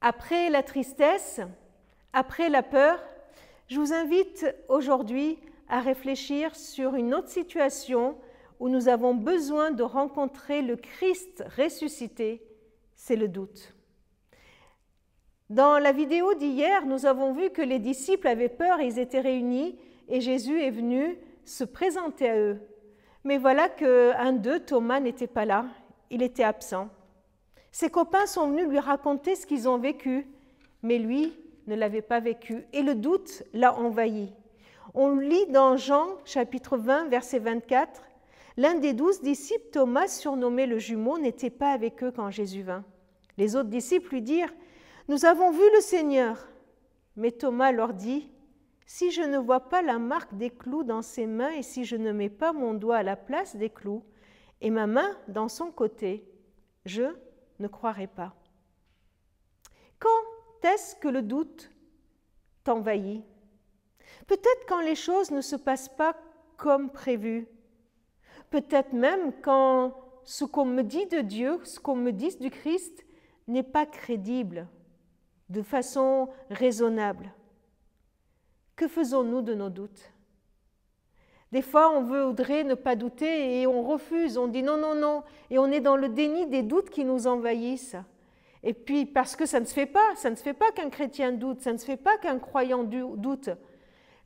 Après la tristesse, après la peur, je vous invite aujourd'hui à réfléchir sur une autre situation où nous avons besoin de rencontrer le Christ ressuscité, c'est le doute. Dans la vidéo d'hier, nous avons vu que les disciples avaient peur, ils étaient réunis et Jésus est venu se présenter à eux. Mais voilà qu'un d'eux, Thomas, n'était pas là, il était absent. Ses copains sont venus lui raconter ce qu'ils ont vécu, mais lui ne l'avait pas vécu et le doute l'a envahi. On lit dans Jean chapitre 20, verset 24, L'un des douze disciples, Thomas, surnommé le jumeau, n'était pas avec eux quand Jésus vint. Les autres disciples lui dirent, Nous avons vu le Seigneur. Mais Thomas leur dit, Si je ne vois pas la marque des clous dans ses mains et si je ne mets pas mon doigt à la place des clous et ma main dans son côté, je ne croirai pas. Quand est-ce que le doute t'envahit? Peut-être quand les choses ne se passent pas comme prévu. Peut-être même quand ce qu'on me dit de Dieu, ce qu'on me dit du Christ n'est pas crédible de façon raisonnable. Que faisons-nous de nos doutes? Des fois, on voudrait ne pas douter et on refuse, on dit non, non, non, et on est dans le déni des doutes qui nous envahissent. Et puis, parce que ça ne se fait pas, ça ne se fait pas qu'un chrétien doute, ça ne se fait pas qu'un croyant doute.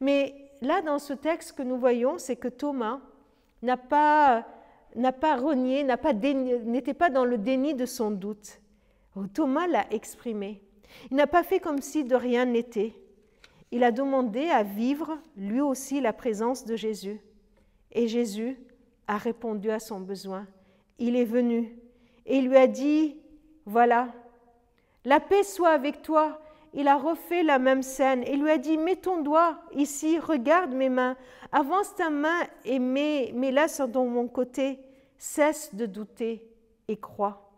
Mais là, dans ce texte que nous voyons, c'est que Thomas n'a pas, n'a pas renié, n'était pas, pas dans le déni de son doute. Thomas l'a exprimé. Il n'a pas fait comme si de rien n'était. Il a demandé à vivre lui aussi la présence de Jésus. Et Jésus a répondu à son besoin. Il est venu et il lui a dit, voilà, la paix soit avec toi il a refait la même scène et lui a dit, mets ton doigt ici, regarde mes mains, avance ta main et mets-la sur mon côté, cesse de douter et crois.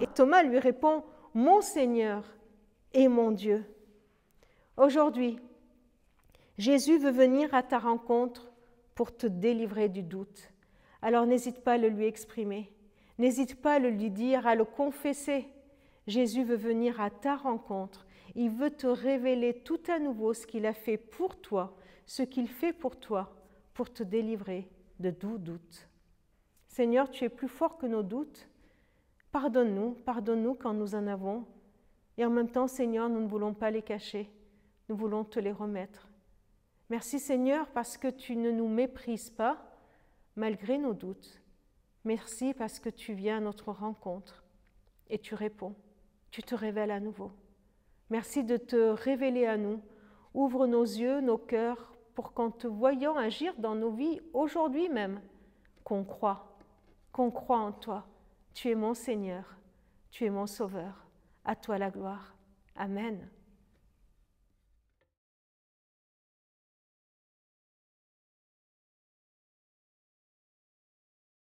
Et Thomas lui répond, mon Seigneur et mon Dieu. Aujourd'hui, Jésus veut venir à ta rencontre pour te délivrer du doute. Alors n'hésite pas à le lui exprimer, n'hésite pas à le lui dire, à le confesser. Jésus veut venir à ta rencontre il veut te révéler tout à nouveau ce qu'il a fait pour toi, ce qu'il fait pour toi, pour te délivrer de tout doute. Seigneur, tu es plus fort que nos doutes. Pardonne-nous, pardonne-nous quand nous en avons. Et en même temps, Seigneur, nous ne voulons pas les cacher, nous voulons te les remettre. Merci Seigneur parce que tu ne nous méprises pas malgré nos doutes. Merci parce que tu viens à notre rencontre et tu réponds, tu te révèles à nouveau. Merci de te révéler à nous. Ouvre nos yeux, nos cœurs, pour qu'en te voyant agir dans nos vies aujourd'hui même, qu'on croit, qu'on croit en toi. Tu es mon Seigneur, tu es mon Sauveur. À toi la gloire. Amen.